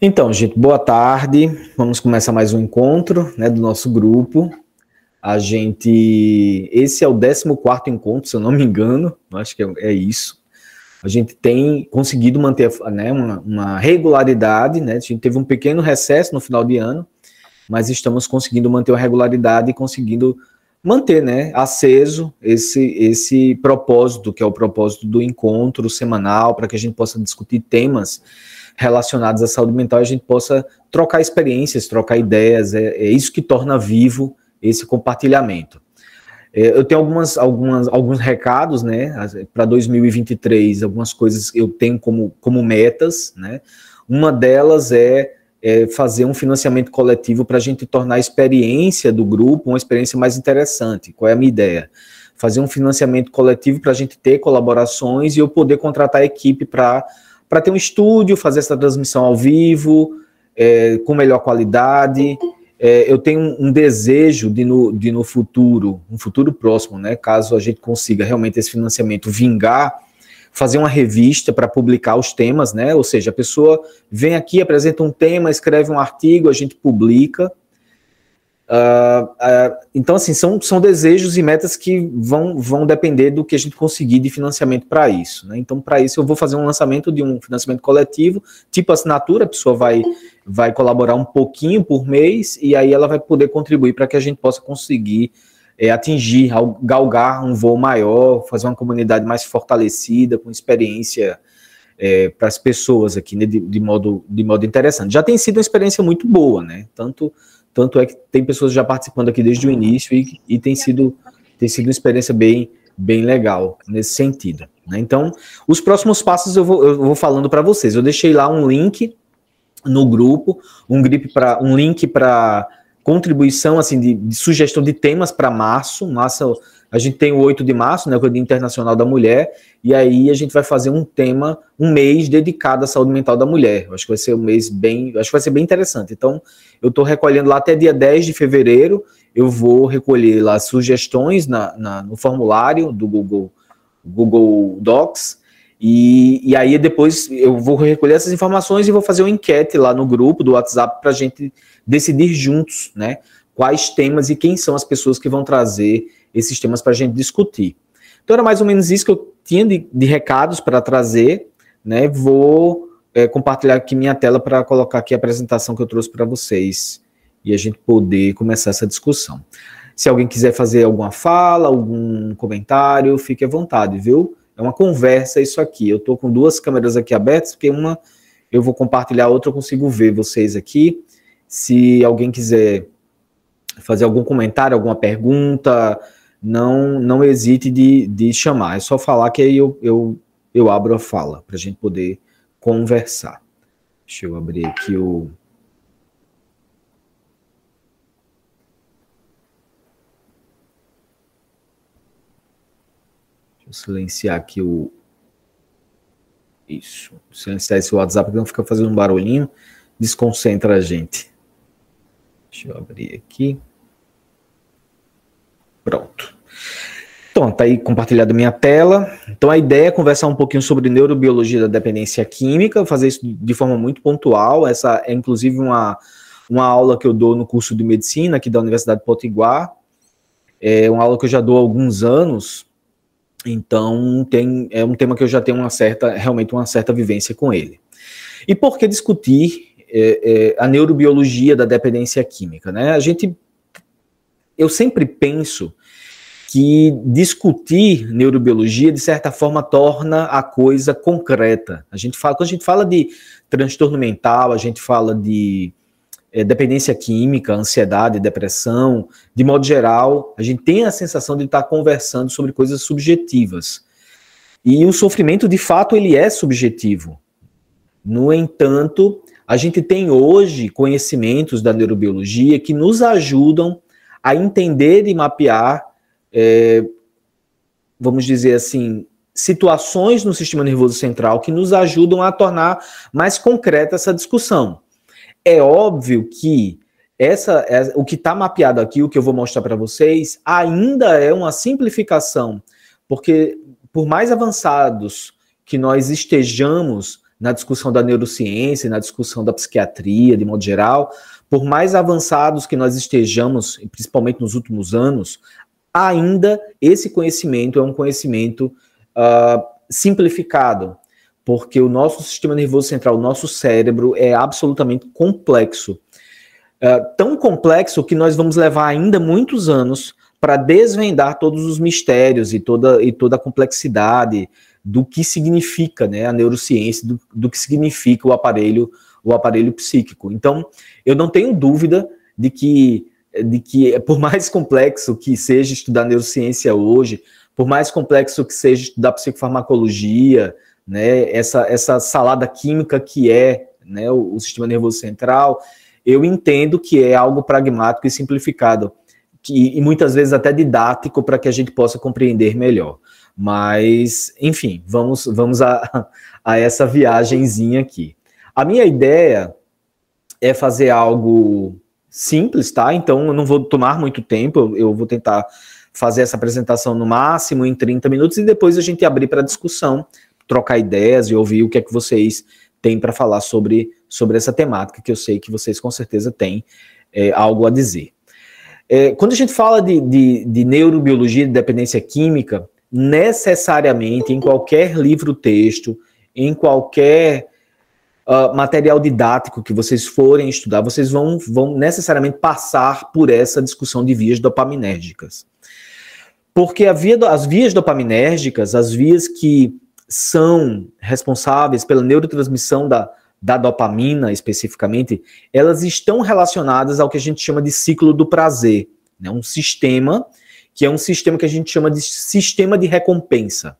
Então, gente, boa tarde. Vamos começar mais um encontro né, do nosso grupo. A gente. Esse é o 14 encontro, se eu não me engano, acho que é, é isso. A gente tem conseguido manter né, uma, uma, regularidade, né? A gente teve um pequeno recesso no final de ano, mas estamos conseguindo manter uma regularidade e conseguindo manter né, aceso esse, esse propósito, que é o propósito do encontro semanal, para que a gente possa discutir temas relacionados à saúde mental, a gente possa trocar experiências, trocar ideias, é, é isso que torna vivo esse compartilhamento. É, eu tenho algumas, algumas, alguns recados, né, para 2023, algumas coisas eu tenho como, como metas, né, uma delas é, é fazer um financiamento coletivo para a gente tornar a experiência do grupo uma experiência mais interessante. Qual é a minha ideia? Fazer um financiamento coletivo para a gente ter colaborações e eu poder contratar a equipe para ter um estúdio, fazer essa transmissão ao vivo, é, com melhor qualidade. É, eu tenho um, desejo de no, de no futuro, um futuro próximo, né, caso a gente consiga realmente esse financiamento vingar, fazer uma revista para publicar os temas, né, ou seja, a pessoa vem aqui, apresenta um tema, escreve um artigo, a gente publica, Uh, uh, então, assim, são, são desejos e metas que vão, vão depender do que a gente conseguir de financiamento para isso. Né? Então, para isso, eu vou fazer um lançamento de um financiamento coletivo, tipo assinatura, a pessoa vai, vai colaborar um pouquinho por mês e aí ela vai poder contribuir para que a gente possa conseguir é, atingir, galgar um voo maior, fazer uma comunidade mais fortalecida, com experiência é, para as pessoas aqui, né, de, de, modo, de modo interessante. Já tem sido uma experiência muito boa, né? Tanto tanto é que tem pessoas já participando aqui desde o início e, e tem, sido, tem sido uma experiência bem, bem legal nesse sentido. Né? Então, os próximos passos eu vou, eu vou falando para vocês. Eu deixei lá um link no grupo, um, pra, um link para contribuição, assim, de, de, sugestão de temas para março. Março, a gente tem o 8 de março, né, que é o Dia Internacional da Mulher, e aí a gente vai fazer um tema, um mês dedicado à saúde mental da mulher. Eu acho que vai ser um mês bem, acho que vai ser bem interessante. Então, eu estou recolhendo lá até dia 10 de fevereiro. Eu vou recolher lá sugestões na, na no formulário do Google, Google Docs. E, e aí depois eu vou recolher essas informações e vou fazer uma enquete lá no grupo do WhatsApp para a gente decidir juntos, né? Quais temas e quem são as pessoas que vão trazer esses temas para a gente discutir. Então era mais ou menos isso que eu tinha de, de recados para trazer, né? Vou é, compartilhar aqui minha tela para colocar aqui a apresentação que eu trouxe para vocês e a gente poder começar essa discussão. Se alguém quiser fazer alguma fala, algum comentário, fique à vontade, viu? É uma conversa isso aqui. Eu estou com duas câmeras aqui abertas, porque uma eu vou compartilhar, a outra eu consigo ver vocês aqui. Se alguém quiser fazer algum comentário, alguma pergunta, não não hesite de, de chamar. É só falar que aí eu, eu, eu abro a fala, para a gente poder conversar. Deixa eu abrir aqui o. Deixa eu silenciar aqui o. Isso. Silenciar esse WhatsApp que não fica fazendo um barulhinho, desconcentra a gente. Deixa eu abrir aqui. Pronto. Então, tá aí compartilhado minha tela. Então, a ideia é conversar um pouquinho sobre neurobiologia da dependência química, fazer isso de forma muito pontual. Essa é, inclusive, uma, uma aula que eu dou no curso de medicina aqui da Universidade de Potiguar. É uma aula que eu já dou há alguns anos. Então, tem, é um tema que eu já tenho uma certa, realmente uma certa vivência com ele. E por que discutir é, é, a neurobiologia da dependência química? Né? A gente, eu sempre penso que discutir neurobiologia, de certa forma, torna a coisa concreta. A gente fala, quando a gente fala de transtorno mental, a gente fala de é, dependência química, ansiedade, depressão, de modo geral, a gente tem a sensação de estar conversando sobre coisas subjetivas. E o sofrimento, de fato, ele é subjetivo. No entanto, a gente tem hoje conhecimentos da neurobiologia que nos ajudam a entender e mapear é, vamos dizer assim, situações no sistema nervoso central que nos ajudam a tornar mais concreta essa discussão. É óbvio que essa, é, o que está mapeado aqui, o que eu vou mostrar para vocês, ainda é uma simplificação, porque por mais avançados que nós estejamos na discussão da neurociência, na discussão da psiquiatria, de modo geral, por mais avançados que nós estejamos, principalmente nos últimos anos, ainda esse conhecimento é um conhecimento uh, simplificado, porque o nosso sistema nervoso central, o nosso cérebro é absolutamente complexo. Uh, tão complexo que nós vamos levar ainda muitos anos para desvendar todos os mistérios e toda, e toda a complexidade do que significa né, a neurociência, do, do que significa o aparelho, o aparelho psíquico. Então, eu não tenho dúvida de que, de que, por mais complexo que seja estudar neurociência hoje, por mais complexo que seja estudar psicofarmacologia, né, essa, essa salada química que é né, o, o sistema nervoso central, eu entendo que é algo pragmático e simplificado, que, e muitas vezes até didático para que a gente possa compreender melhor. Mas, enfim, vamos, vamos a, a essa viagenzinha aqui. A minha ideia é fazer algo simples, tá? Então eu não vou tomar muito tempo, eu vou tentar fazer essa apresentação no máximo em 30 minutos e depois a gente abrir para discussão, trocar ideias e ouvir o que é que vocês têm para falar sobre, sobre essa temática, que eu sei que vocês com certeza têm é, algo a dizer. É, quando a gente fala de, de, de neurobiologia, de dependência química, necessariamente em qualquer livro-texto, em qualquer uh, material didático que vocês forem estudar, vocês vão, vão necessariamente passar por essa discussão de vias dopaminérgicas. Porque via, as vias dopaminérgicas, as vias que são responsáveis pela neurotransmissão da, da dopamina especificamente, elas estão relacionadas ao que a gente chama de ciclo do prazer, né? um sistema que é um sistema que a gente chama de sistema de recompensa.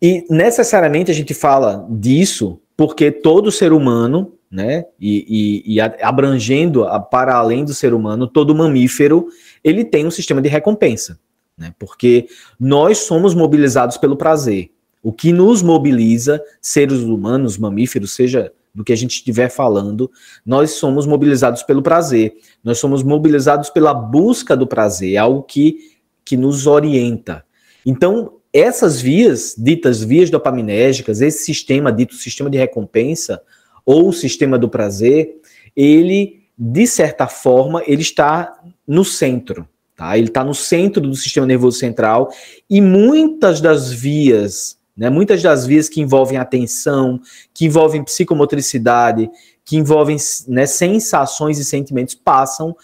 E necessariamente a gente fala disso porque todo ser humano, né, e, e, e abrangendo a, para além do ser humano, todo mamífero, ele tem um sistema de recompensa, né, porque nós somos mobilizados pelo prazer. O que nos mobiliza, seres humanos, mamíferos, seja do que a gente estiver falando, nós somos mobilizados pelo prazer, nós somos mobilizados pela busca do prazer, é algo que, que nos orienta. Então, essas vias, ditas vias dopaminérgicas, esse sistema dito sistema de recompensa, ou sistema do prazer, ele, de certa forma, ele está no centro, tá? Ele está no centro do sistema nervoso central, e muitas das vias né? Muitas das vias que envolvem atenção, que envolvem psicomotricidade, que envolvem né, sensações e sentimentos, passam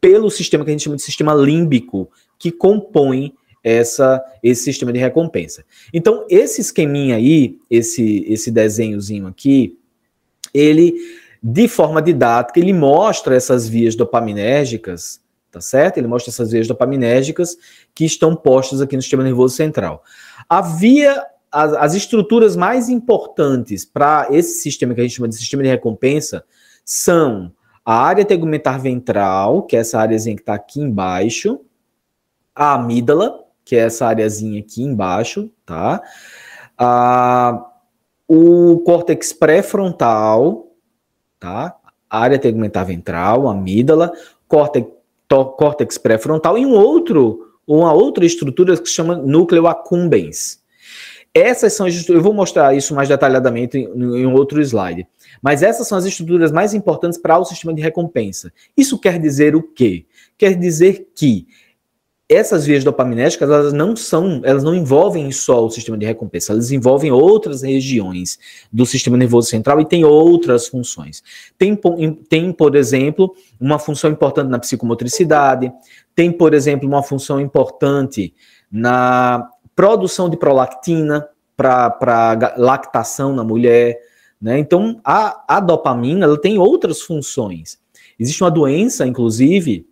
pelo sistema que a gente chama de sistema límbico, que compõe essa, esse sistema de recompensa. Então, esse esqueminha aí, esse, esse desenhozinho aqui, ele, de forma didática, ele mostra essas vias dopaminérgicas, tá certo? Ele mostra essas vias dopaminérgicas que estão postas aqui no sistema nervoso central. A via as, as estruturas mais importantes para esse sistema que a gente chama de sistema de recompensa são a área tegumentar ventral, que é essa áreazinha que está aqui embaixo, a amígdala, que é essa areazinha aqui embaixo, tá? A, o córtex pré-frontal, tá? Área tegumentar ventral, amígdala, córtex, córtex pré-frontal e um outro, uma outra estrutura que se chama núcleo accumbens, essas são as estruturas, eu vou mostrar isso mais detalhadamente em, em outro slide. Mas essas são as estruturas mais importantes para o sistema de recompensa. Isso quer dizer o quê? Quer dizer que essas vias dopaminérgicas, elas não são, elas não envolvem só o sistema de recompensa, elas envolvem outras regiões do sistema nervoso central e tem outras funções. Tem, tem, por exemplo, uma função importante na psicomotricidade, tem, por exemplo, uma função importante na produção de prolactina para lactação na mulher. Né? Então, a, a dopamina ela tem outras funções. Existe uma doença, inclusive,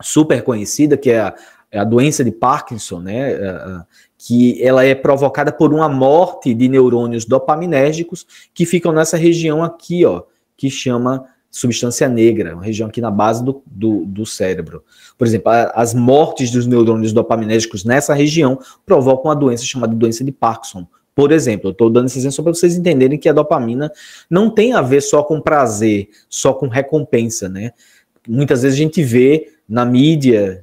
super conhecida, que é a, é a doença de Parkinson, né? É, é, que ela é provocada por uma morte de neurônios dopaminérgicos que ficam nessa região aqui, ó, que chama substância negra, uma região aqui na base do, do, do cérebro. Por exemplo, a, as mortes dos neurônios dopaminérgicos nessa região provocam uma doença chamada doença de Parkinson, Por exemplo, eu estou dando esse exemplo só para vocês entenderem que a dopamina não tem a ver só com prazer, só com recompensa, né? Muitas vezes a gente vê na mídia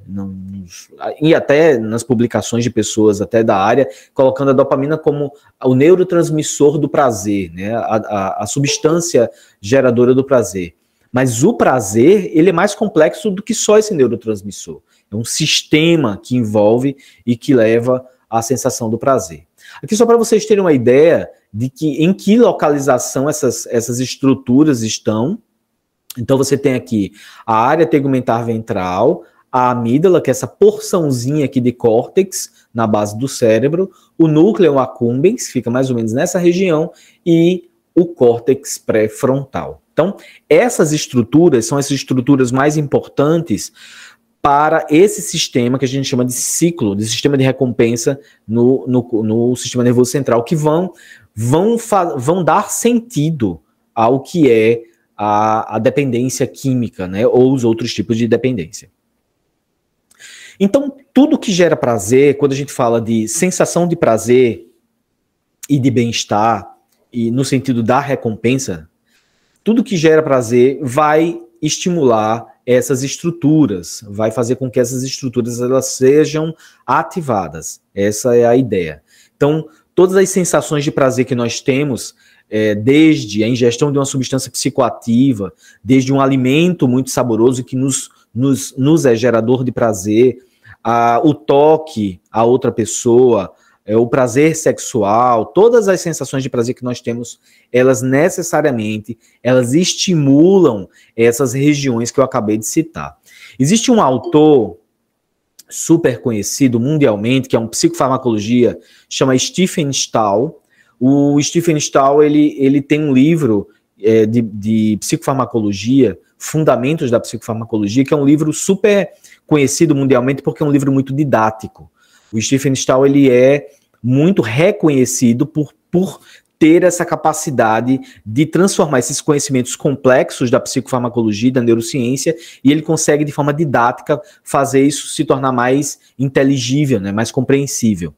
e até nas publicações de pessoas até da área, colocando a dopamina como o neurotransmissor do prazer, né? a, a, a substância geradora do prazer. Mas o prazer, ele é mais complexo do que só esse neurotransmissor. É um sistema que envolve e que leva à sensação do prazer. Aqui só para vocês terem uma ideia de que em que localização essas, essas estruturas estão. Então você tem aqui a área tegumentar ventral, a amígdala, que é essa porçãozinha aqui de córtex na base do cérebro, o núcleo accumbens, fica mais ou menos nessa região, e o córtex pré-frontal. Então, essas estruturas são as estruturas mais importantes para esse sistema que a gente chama de ciclo, de sistema de recompensa no, no, no sistema nervoso central, que vão, vão, vão dar sentido ao que é a, a dependência química, né, ou os outros tipos de dependência. Então, tudo que gera prazer, quando a gente fala de sensação de prazer e de bem-estar, e no sentido da recompensa, tudo que gera prazer vai estimular essas estruturas, vai fazer com que essas estruturas elas sejam ativadas. Essa é a ideia. Então, todas as sensações de prazer que nós temos, é, desde a ingestão de uma substância psicoativa, desde um alimento muito saboroso que nos, nos, nos é gerador de prazer, a, o toque a outra pessoa, é, o prazer sexual, todas as sensações de prazer que nós temos, elas necessariamente, elas estimulam essas regiões que eu acabei de citar. Existe um autor super conhecido mundialmente, que é um psicofarmacologia, chama Stephen Stahl. O Stephen Stahl, ele, ele tem um livro é, de, de psicofarmacologia, Fundamentos da Psicofarmacologia, que é um livro super conhecido mundialmente porque é um livro muito didático. O Stephen Stahl ele é muito reconhecido por, por ter essa capacidade de transformar esses conhecimentos complexos da psicofarmacologia, da neurociência, e ele consegue, de forma didática, fazer isso se tornar mais inteligível, né, mais compreensível.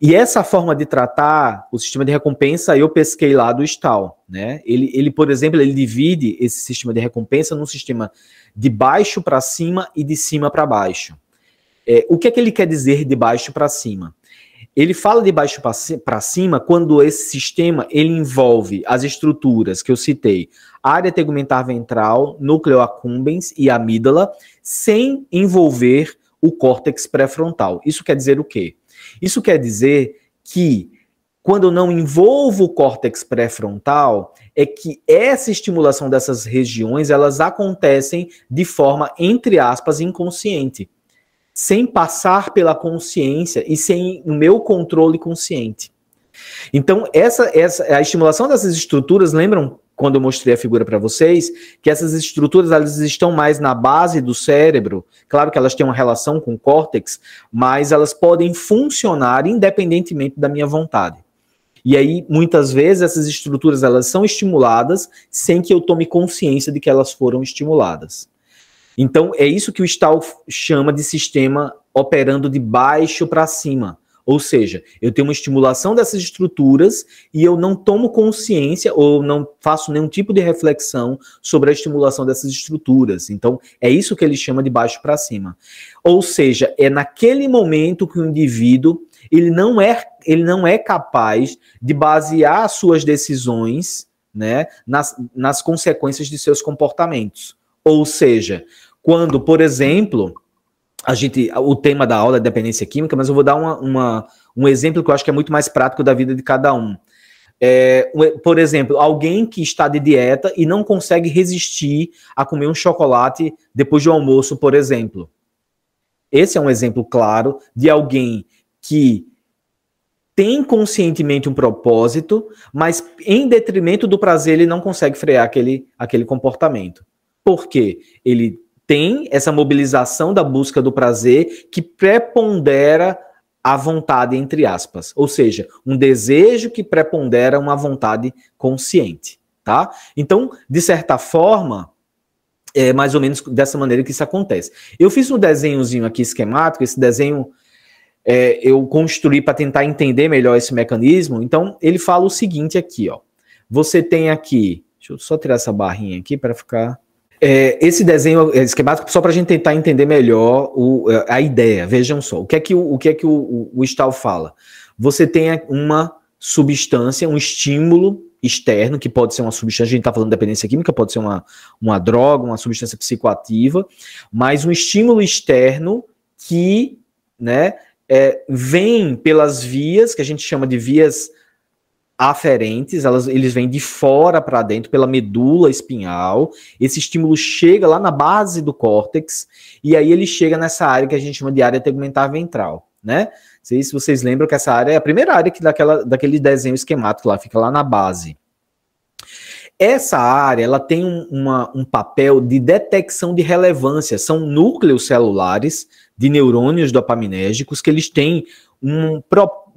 E essa forma de tratar o sistema de recompensa, eu pesquei lá do Stahl, né? Ele, ele, por exemplo, ele divide esse sistema de recompensa num sistema de baixo para cima e de cima para baixo. É, o que é que ele quer dizer de baixo para cima? Ele fala de baixo para cima quando esse sistema ele envolve as estruturas que eu citei, área tegumentar ventral, núcleo accumbens e amígdala, sem envolver o córtex pré-frontal. Isso quer dizer o quê? Isso quer dizer que quando eu não envolvo o córtex pré-frontal, é que essa estimulação dessas regiões, elas acontecem de forma entre aspas inconsciente sem passar pela consciência e sem o meu controle consciente. Então, essa, essa a estimulação dessas estruturas, lembram quando eu mostrei a figura para vocês, que essas estruturas elas estão mais na base do cérebro. Claro que elas têm uma relação com o córtex, mas elas podem funcionar independentemente da minha vontade. E aí, muitas vezes, essas estruturas elas são estimuladas sem que eu tome consciência de que elas foram estimuladas. Então, é isso que o Stahl chama de sistema operando de baixo para cima. Ou seja, eu tenho uma estimulação dessas estruturas e eu não tomo consciência ou não faço nenhum tipo de reflexão sobre a estimulação dessas estruturas. Então, é isso que ele chama de baixo para cima. Ou seja, é naquele momento que o indivíduo ele não é, ele não é capaz de basear suas decisões né, nas, nas consequências de seus comportamentos. Ou seja, quando, por exemplo, a gente, o tema da aula é dependência química, mas eu vou dar uma, uma, um exemplo que eu acho que é muito mais prático da vida de cada um. É, por exemplo, alguém que está de dieta e não consegue resistir a comer um chocolate depois do almoço, por exemplo. Esse é um exemplo claro de alguém que tem conscientemente um propósito, mas em detrimento do prazer ele não consegue frear aquele, aquele comportamento. Por quê? Ele tem essa mobilização da busca do prazer que prepondera a vontade, entre aspas. Ou seja, um desejo que prepondera uma vontade consciente, tá? Então, de certa forma, é mais ou menos dessa maneira que isso acontece. Eu fiz um desenhozinho aqui esquemático, esse desenho é, eu construí para tentar entender melhor esse mecanismo. Então, ele fala o seguinte aqui, ó. Você tem aqui, deixa eu só tirar essa barrinha aqui para ficar. É, esse desenho esquemático só para a gente tentar entender melhor o, a ideia. Vejam só, o que é que o, o que é que o, o Stahl fala? Você tem uma substância, um estímulo externo, que pode ser uma substância, a gente está falando de dependência química, pode ser uma, uma droga, uma substância psicoativa, mas um estímulo externo que né, é, vem pelas vias, que a gente chama de vias aferentes, elas, eles vêm de fora para dentro, pela medula espinhal. Esse estímulo chega lá na base do córtex, e aí ele chega nessa área que a gente chama de área tegumentar ventral, né? sei se vocês lembram que essa área é a primeira área que daquela, daquele desenho esquemático lá, fica lá na base. Essa área ela tem um, uma, um papel de detecção de relevância. São núcleos celulares de neurônios dopaminérgicos que eles têm um,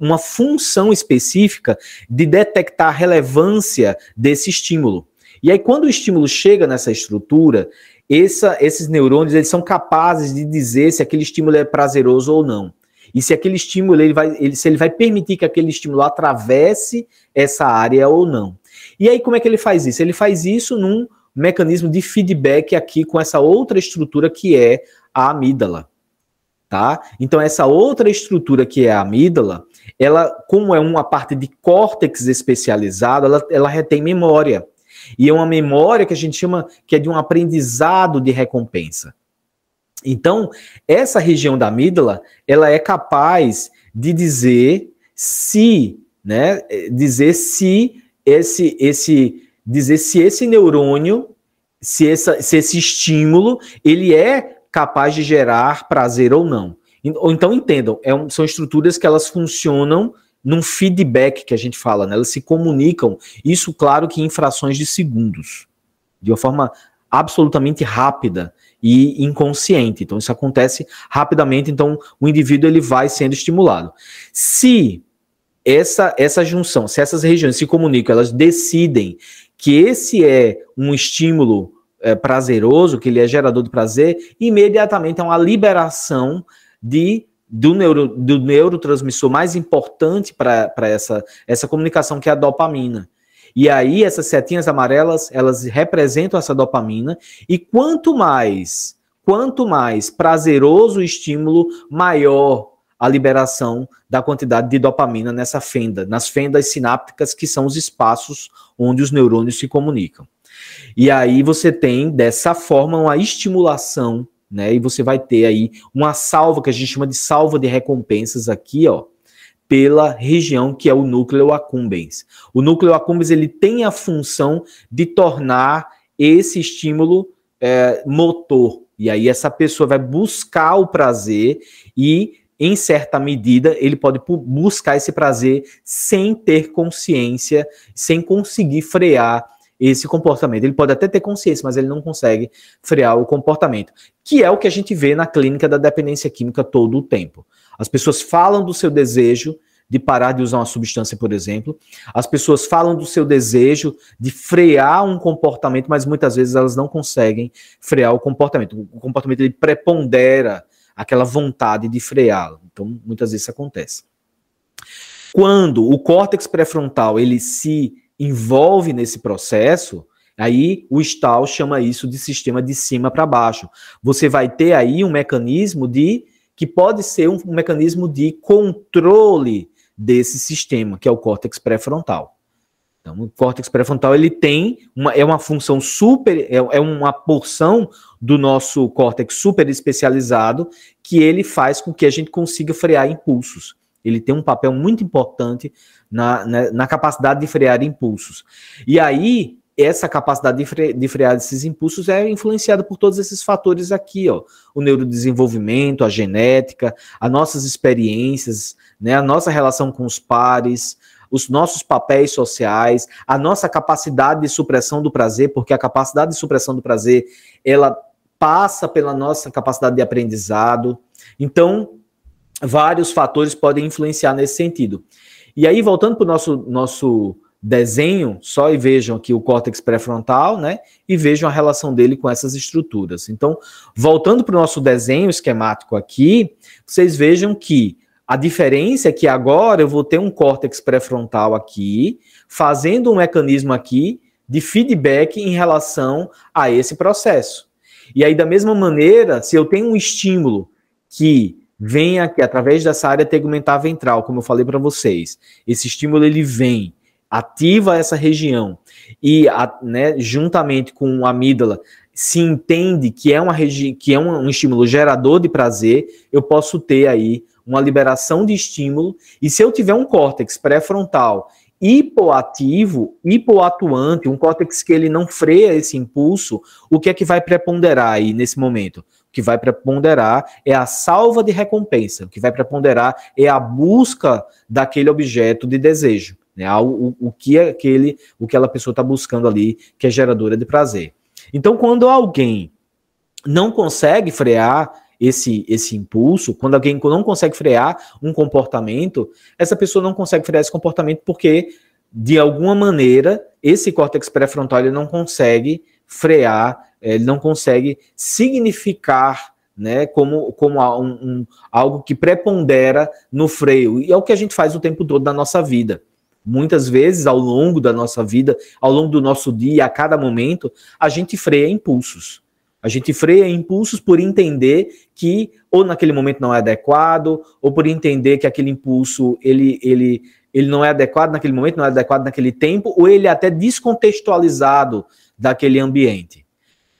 uma função específica de detectar a relevância desse estímulo. E aí, quando o estímulo chega nessa estrutura, essa, esses neurônios eles são capazes de dizer se aquele estímulo é prazeroso ou não e se aquele estímulo ele vai, ele, se ele vai permitir que aquele estímulo atravesse essa área ou não. E aí como é que ele faz isso? Ele faz isso num mecanismo de feedback aqui com essa outra estrutura que é a amígdala. Tá? Então essa outra estrutura que é a amígdala, ela como é uma parte de córtex especializado, ela, ela retém memória. E é uma memória que a gente chama que é de um aprendizado de recompensa. Então, essa região da amígdala, ela é capaz de dizer se, né, dizer se esse esse dizer se esse neurônio, se, essa, se esse estímulo, ele é capaz de gerar prazer ou não. Ou então entendam, é um, são estruturas que elas funcionam num feedback que a gente fala, né? elas se comunicam, isso claro que em frações de segundos, de uma forma absolutamente rápida e inconsciente. Então isso acontece rapidamente, então o indivíduo ele vai sendo estimulado. Se essa essa junção, se essas regiões se comunicam, elas decidem que esse é um estímulo é, prazeroso, que ele é gerador de prazer, imediatamente é uma liberação de do, neuro, do neurotransmissor mais importante para essa, essa comunicação, que é a dopamina. E aí essas setinhas amarelas, elas representam essa dopamina e quanto mais, quanto mais prazeroso o estímulo, maior a liberação da quantidade de dopamina nessa fenda, nas fendas sinápticas que são os espaços onde os neurônios se comunicam. E aí você tem dessa forma uma estimulação, né? E você vai ter aí uma salva que a gente chama de salva de recompensas aqui, ó, pela região que é o núcleo accumbens. O núcleo accumbens ele tem a função de tornar esse estímulo é, motor. E aí essa pessoa vai buscar o prazer e em certa medida, ele pode buscar esse prazer sem ter consciência, sem conseguir frear esse comportamento. Ele pode até ter consciência, mas ele não consegue frear o comportamento, que é o que a gente vê na clínica da dependência química todo o tempo. As pessoas falam do seu desejo de parar de usar uma substância, por exemplo. As pessoas falam do seu desejo de frear um comportamento, mas muitas vezes elas não conseguem frear o comportamento. O comportamento ele prepondera aquela vontade de freá-lo. Então, muitas vezes isso acontece. Quando o córtex pré-frontal ele se envolve nesse processo, aí o Stahl chama isso de sistema de cima para baixo. Você vai ter aí um mecanismo de que pode ser um, um mecanismo de controle desse sistema, que é o córtex pré-frontal. Então, o córtex pré-frontal ele tem uma, é uma função super, é, é uma porção do nosso córtex super especializado que ele faz com que a gente consiga frear impulsos. Ele tem um papel muito importante na, na, na capacidade de frear impulsos. E aí, essa capacidade de, fre de frear esses impulsos é influenciada por todos esses fatores aqui, ó. O neurodesenvolvimento, a genética, as nossas experiências, né, a nossa relação com os pares, os nossos papéis sociais, a nossa capacidade de supressão do prazer, porque a capacidade de supressão do prazer, ela passa pela nossa capacidade de aprendizado. Então, vários fatores podem influenciar nesse sentido. E aí, voltando para o nosso, nosso desenho só e vejam aqui o córtex pré-frontal, né? E vejam a relação dele com essas estruturas. Então, voltando para o nosso desenho esquemático aqui, vocês vejam que A diferença é que agora eu vou ter um córtex pré-frontal aqui, fazendo um mecanismo aqui de feedback em relação a esse processo. E aí, da mesma maneira, se eu tenho um estímulo que vem aqui através dessa área tegumentar ventral, como eu falei para vocês, esse estímulo ele vem, ativa essa região e, né, juntamente com a amígdala, se entende que é, uma que é um, um estímulo gerador de prazer, eu posso ter aí uma liberação de estímulo. E se eu tiver um córtex pré-frontal hipoativo, hipoatuante, um córtex que ele não freia esse impulso, o que é que vai preponderar aí nesse momento? Que vai preponderar é a salva de recompensa, o que vai preponderar é a busca daquele objeto de desejo, né? o, o que é aquele, o que aquela pessoa está buscando ali, que é geradora de prazer. Então, quando alguém não consegue frear esse, esse impulso, quando alguém não consegue frear um comportamento, essa pessoa não consegue frear esse comportamento porque, de alguma maneira, esse córtex pré-frontal não consegue frear, ele não consegue significar né, como, como um, um, algo que prepondera no freio. E é o que a gente faz o tempo todo da nossa vida. Muitas vezes, ao longo da nossa vida, ao longo do nosso dia, a cada momento, a gente freia impulsos. A gente freia impulsos por entender que ou naquele momento não é adequado, ou por entender que aquele impulso ele, ele, ele não é adequado naquele momento, não é adequado naquele tempo, ou ele é até descontextualizado daquele ambiente.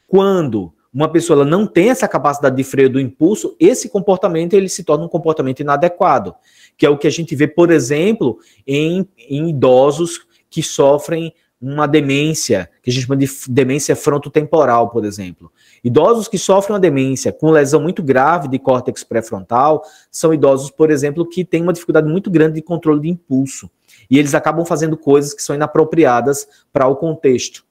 Quando uma pessoa não tem essa capacidade de freio do impulso, esse comportamento ele se torna um comportamento inadequado, que é o que a gente vê, por exemplo, em, em idosos que sofrem uma demência, que a gente chama de demência frontotemporal, por exemplo. Idosos que sofrem uma demência com lesão muito grave de córtex pré-frontal são idosos, por exemplo, que têm uma dificuldade muito grande de controle de impulso. E eles acabam fazendo coisas que são inapropriadas para o contexto.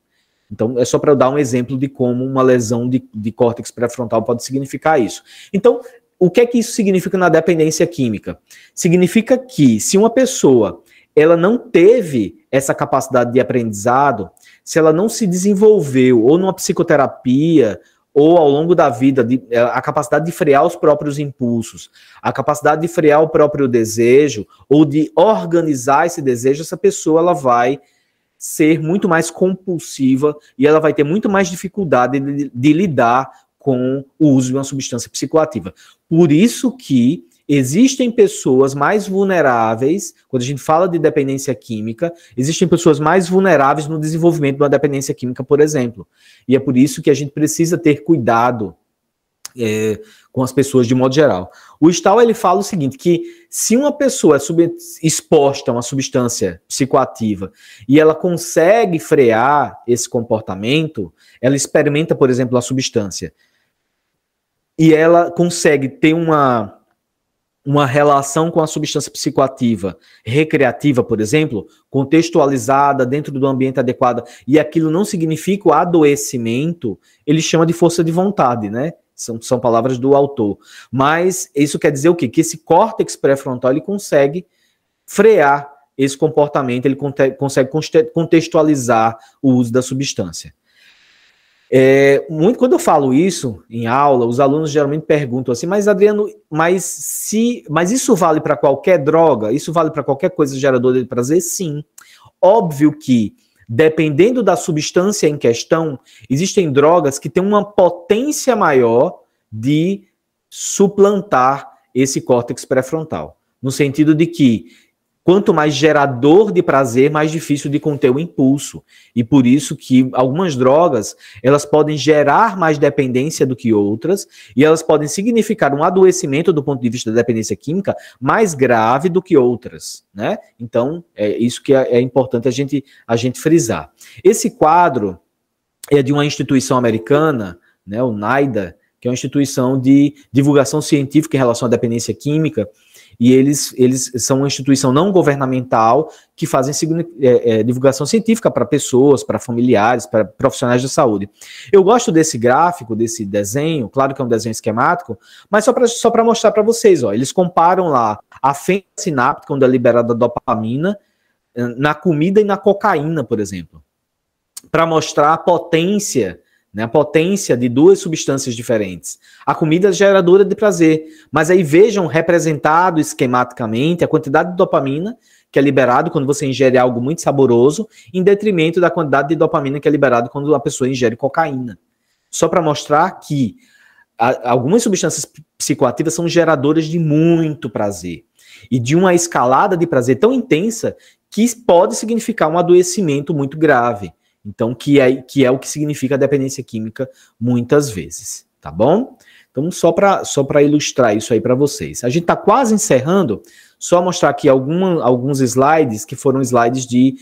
Então, é só para eu dar um exemplo de como uma lesão de, de córtex pré-frontal pode significar isso. Então, o que é que isso significa na dependência química? Significa que se uma pessoa ela não teve essa capacidade de aprendizado, se ela não se desenvolveu ou numa psicoterapia ou ao longo da vida, de, é, a capacidade de frear os próprios impulsos, a capacidade de frear o próprio desejo ou de organizar esse desejo, essa pessoa ela vai ser muito mais compulsiva e ela vai ter muito mais dificuldade de, de lidar com o uso de uma substância psicoativa. Por isso que existem pessoas mais vulneráveis, quando a gente fala de dependência química, existem pessoas mais vulneráveis no desenvolvimento de uma dependência química, por exemplo. E é por isso que a gente precisa ter cuidado é, com as pessoas de modo geral. O Stahl ele fala o seguinte, que se uma pessoa é exposta a uma substância psicoativa e ela consegue frear esse comportamento, ela experimenta, por exemplo, a substância e ela consegue ter uma uma relação com a substância psicoativa recreativa, por exemplo, contextualizada dentro do ambiente adequado, e aquilo não significa o adoecimento, ele chama de força de vontade, né? São, são palavras do autor. Mas isso quer dizer o quê? Que esse córtex pré-frontal ele consegue frear esse comportamento, ele consegue contextualizar o uso da substância. É, muito quando eu falo isso em aula, os alunos geralmente perguntam assim: "Mas Adriano, mas se, mas isso vale para qualquer droga? Isso vale para qualquer coisa geradora de prazer?" Sim. Óbvio que dependendo da substância em questão, existem drogas que têm uma potência maior de suplantar esse córtex pré-frontal, no sentido de que Quanto mais gerador de prazer, mais difícil de conter o impulso. E por isso que algumas drogas, elas podem gerar mais dependência do que outras, e elas podem significar um adoecimento do ponto de vista da dependência química mais grave do que outras, né? Então, é isso que é, é importante a gente, a gente frisar. Esse quadro é de uma instituição americana, né, o NIDA, que é uma instituição de divulgação científica em relação à dependência química, e eles, eles são uma instituição não governamental que fazem é, é, divulgação científica para pessoas, para familiares, para profissionais de saúde. Eu gosto desse gráfico, desse desenho, claro que é um desenho esquemático, mas só para só mostrar para vocês, ó, eles comparam lá a fenda sináptica, onde é liberada dopamina, na comida e na cocaína, por exemplo, para mostrar a potência né, a potência de duas substâncias diferentes. A comida é geradora de prazer, mas aí vejam representado esquematicamente a quantidade de dopamina que é liberado quando você ingere algo muito saboroso, em detrimento da quantidade de dopamina que é liberado quando a pessoa ingere cocaína. Só para mostrar que a, algumas substâncias psicoativas são geradoras de muito prazer e de uma escalada de prazer tão intensa que pode significar um adoecimento muito grave. Então, que é, que é o que significa dependência química muitas vezes, tá bom? Então, só para só ilustrar isso aí para vocês. A gente está quase encerrando, só mostrar aqui alguma, alguns slides que foram slides de,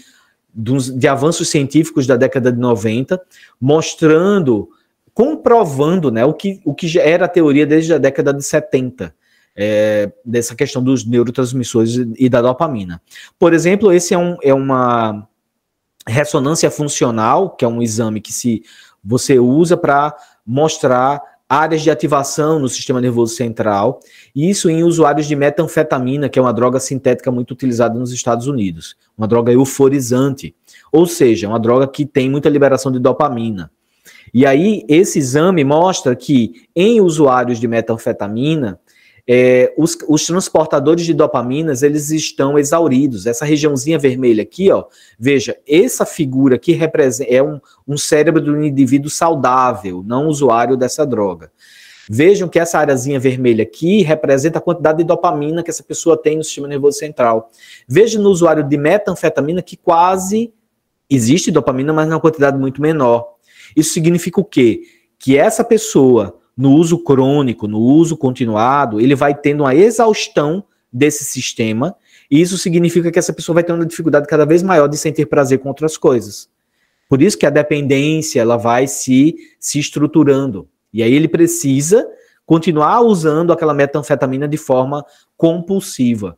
de avanços científicos da década de 90, mostrando, comprovando né, o, que, o que era a teoria desde a década de 70. É, dessa questão dos neurotransmissores e da dopamina. Por exemplo, esse é, um, é uma ressonância funcional, que é um exame que se você usa para mostrar áreas de ativação no sistema nervoso central, isso em usuários de metanfetamina, que é uma droga sintética muito utilizada nos Estados Unidos, uma droga euforizante, ou seja, uma droga que tem muita liberação de dopamina. E aí, esse exame mostra que em usuários de metanfetamina, é, os, os, transportadores de dopaminas, eles estão exauridos. Essa regiãozinha vermelha aqui, ó, veja, essa figura aqui representa, é um, um cérebro de um indivíduo saudável, não usuário dessa droga. Vejam que essa áreazinha vermelha aqui representa a quantidade de dopamina que essa pessoa tem no sistema nervoso central. Veja no usuário de metanfetamina que quase existe dopamina, mas numa quantidade muito menor. Isso significa o quê? Que essa pessoa no uso crônico, no uso continuado, ele vai tendo uma exaustão desse sistema, e isso significa que essa pessoa vai ter uma dificuldade cada vez maior de sentir prazer com outras coisas. Por isso que a dependência ela vai se, se estruturando. E aí ele precisa continuar usando aquela metanfetamina de forma compulsiva.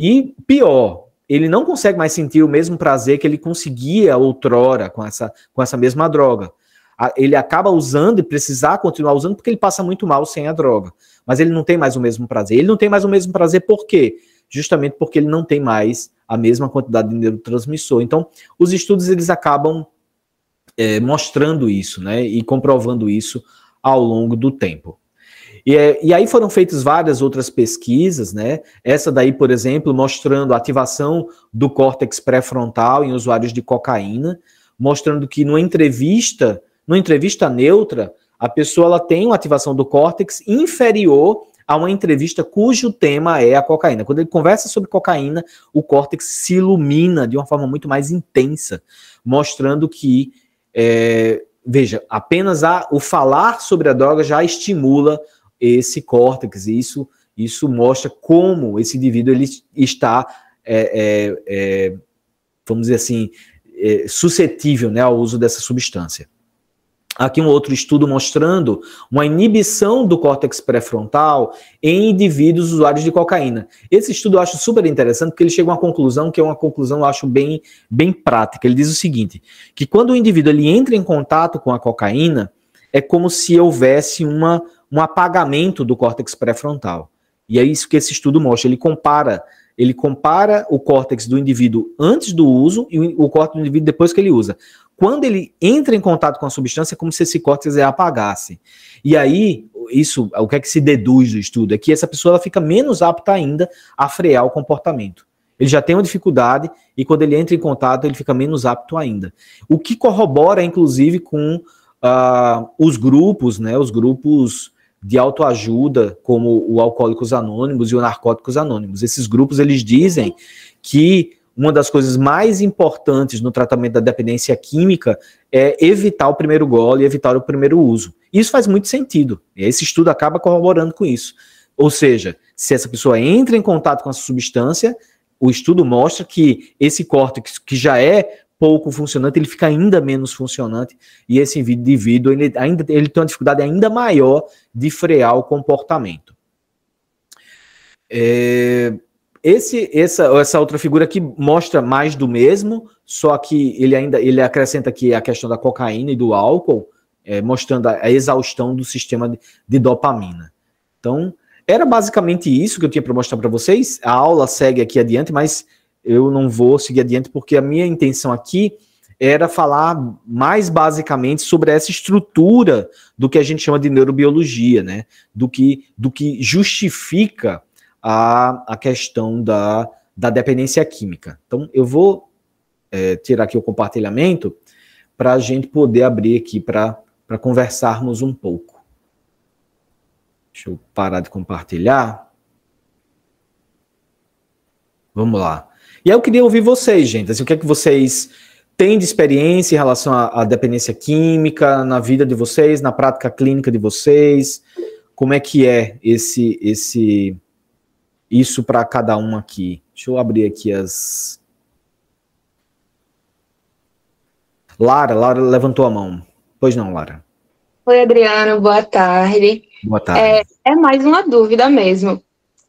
E pior, ele não consegue mais sentir o mesmo prazer que ele conseguia outrora com essa, com essa mesma droga ele acaba usando e precisar continuar usando porque ele passa muito mal sem a droga. Mas ele não tem mais o mesmo prazer. Ele não tem mais o mesmo prazer por quê? Justamente porque ele não tem mais a mesma quantidade de neurotransmissor. Então, os estudos eles acabam é, mostrando isso, né? E comprovando isso ao longo do tempo. E, é, e, aí foram feitas várias outras pesquisas, né? Essa daí, por exemplo, mostrando a ativação do córtex pré-frontal em usuários de cocaína, mostrando que numa entrevista numa entrevista neutra, a pessoa ela tem uma ativação do córtex inferior a uma entrevista cujo tema é a cocaína. Quando ele conversa sobre cocaína, o córtex se ilumina de uma forma muito mais intensa, mostrando que, é, veja, apenas a, o falar sobre a droga já estimula esse córtex, e isso, isso mostra como esse indivíduo ele está, é, é, é vamos dizer assim, é, suscetível né, ao uso dessa substância. Aqui um outro estudo mostrando uma inibição do córtex pré-frontal em indivíduos usuários de cocaína. Esse estudo eu acho super interessante porque ele chega a uma conclusão que é uma conclusão eu acho bem, bem prática. Ele diz o seguinte, que quando o indivíduo ele entra em contato com a cocaína, é como se houvesse uma, um apagamento do córtex pré-frontal. E é isso que esse estudo mostra. Ele compara ele compara o córtex do indivíduo antes do uso e o córtex do indivíduo depois que ele usa. Quando ele entra em contato com a substância, é como se esse córtex apagasse. E aí, isso, o que é que se deduz do estudo? É que essa pessoa ela fica menos apta ainda a frear o comportamento. Ele já tem uma dificuldade e quando ele entra em contato, ele fica menos apto ainda. O que corrobora, inclusive, com uh, os grupos, né, os grupos de autoajuda, como o Alcoólicos Anônimos e o Narcóticos Anônimos. Esses grupos, eles dizem que uma das coisas mais importantes no tratamento da dependência química é evitar o primeiro gole evitar o primeiro uso. Isso faz muito sentido. Esse estudo acaba corroborando com isso. Ou seja, se essa pessoa entra em contato com essa substância, o estudo mostra que esse córtex, que já é pouco funcionante, ele fica ainda menos funcionante e esse indivíduo ele, ainda, ele tem uma dificuldade ainda maior de frear o comportamento. É, esse, essa, essa outra figura aqui mostra mais do mesmo, só que ele ainda ele acrescenta aqui a questão da cocaína e do álcool, é, mostrando a, a, exaustão do sistema de, de, dopamina. Então, era basicamente isso que eu tinha para mostrar para vocês. A aula segue aqui adiante, mas eu não vou seguir adiante porque a minha intenção aqui era falar mais basicamente sobre essa estrutura do que a gente chama de neurobiologia, né? Do que, do que justifica a, a questão da, da dependência química. Então, eu vou é, tirar aqui o compartilhamento para a gente poder abrir aqui para conversarmos um pouco. Deixa eu parar de compartilhar. Vamos lá. E aí eu queria ouvir vocês, gente. Assim, o que é que vocês têm de experiência em relação à, à dependência química na vida de vocês, na prática clínica de vocês? Como é que é esse esse isso para cada um aqui? Deixa eu abrir aqui as Lara, Lara levantou a mão. Pois não, Lara. Oi, Adriano, boa tarde. Boa tarde. É, é mais uma dúvida mesmo.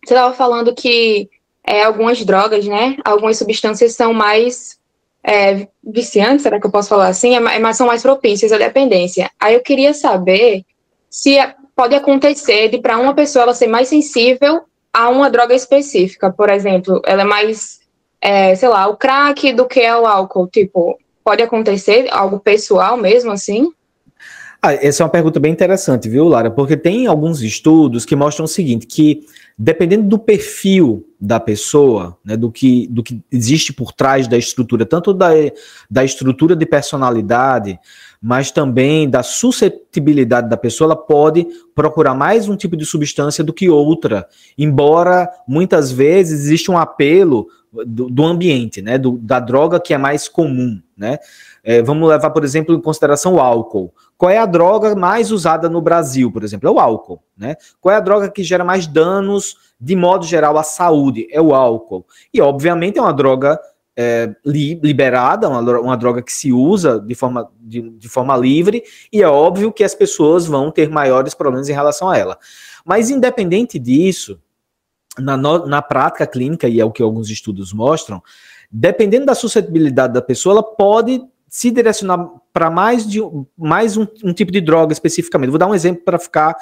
Você estava falando que é, algumas drogas, né? Algumas substâncias são mais é, viciantes, será que eu posso falar assim? É, mas são mais propícias à dependência. Aí eu queria saber se é, pode acontecer de para uma pessoa ela ser mais sensível a uma droga específica. Por exemplo, ela é mais, é, sei lá, o crack do que é o álcool. Tipo, pode acontecer algo pessoal mesmo assim? Ah, essa é uma pergunta bem interessante, viu, Lara? Porque tem alguns estudos que mostram o seguinte, que dependendo do perfil da pessoa, né, do, que, do que existe por trás da estrutura, tanto da, da estrutura de personalidade, mas também da suscetibilidade da pessoa, ela pode procurar mais um tipo de substância do que outra, embora muitas vezes exista um apelo do, do ambiente, né, do, da droga que é mais comum, né? É, vamos levar, por exemplo, em consideração o álcool. Qual é a droga mais usada no Brasil, por exemplo? É o álcool, né? Qual é a droga que gera mais danos, de modo geral, à saúde? É o álcool. E, obviamente, é uma droga é, li, liberada, uma, uma, droga que se usa de forma, de, de forma livre, e é óbvio que as pessoas vão ter maiores problemas em relação a ela. Mas, independente disso, na, na prática clínica, e é o que alguns estudos mostram, dependendo da suscetibilidade da pessoa, ela pode se direcionar para mais de mais um, um, tipo de droga especificamente. Vou dar um exemplo para ficar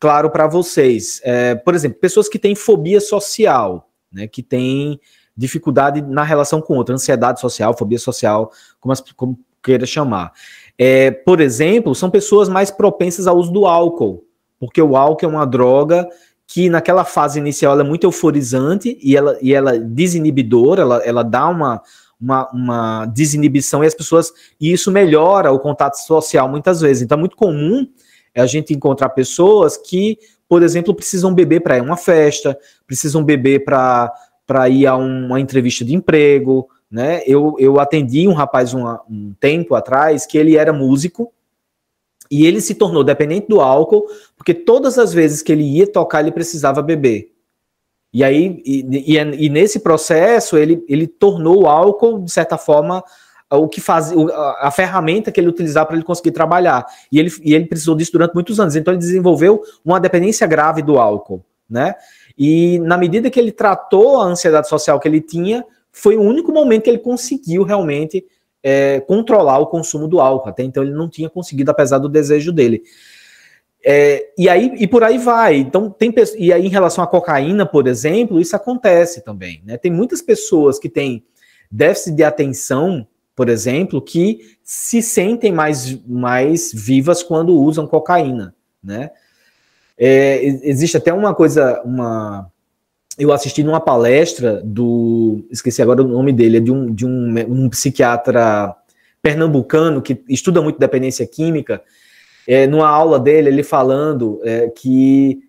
claro para vocês. É, por exemplo, pessoas que têm fobia social, né, que têm dificuldade na relação com outra, ansiedade social, fobia social, como, as, como queira chamar. É, por exemplo, são pessoas mais propensas ao uso do álcool, porque o álcool é uma droga que naquela fase inicial ela é muito euforizante e ela, e ela é desinibidora, ela, ela dá uma, uma, uma desinibição e as pessoas. E isso melhora o contato social muitas vezes. Então é muito comum a gente encontrar pessoas que, por exemplo, precisam beber para ir a uma festa, precisam beber para ir a uma entrevista de emprego. Né? Eu, eu atendi um rapaz um tempo atrás que ele era músico e ele se tornou dependente do álcool, porque todas as vezes que ele ia tocar, ele precisava beber. E aí, e, e, e nesse processo, ele, ele tornou o álcool, de certa forma, o que faz, a ferramenta que ele utilizava para ele conseguir trabalhar. E ele, e ele precisou disso durante muitos anos. Então ele desenvolveu uma dependência grave do álcool, né? E na medida que ele tratou a ansiedade social que ele tinha, foi o único momento que ele conseguiu realmente é, controlar o consumo do álcool. Até então ele não tinha conseguido, apesar do desejo dele. É, e aí e por aí vai. Então tem e aí em relação à cocaína, por exemplo, isso acontece também. Né? Tem muitas pessoas que têm déficit de atenção, por exemplo, que se sentem mais, mais vivas quando usam cocaína, né? É, existe até uma coisa, uma eu assisti numa palestra do. Esqueci agora o nome dele, é de um, de um, um psiquiatra pernambucano que estuda muito dependência química. É, numa aula dele, ele falando é, que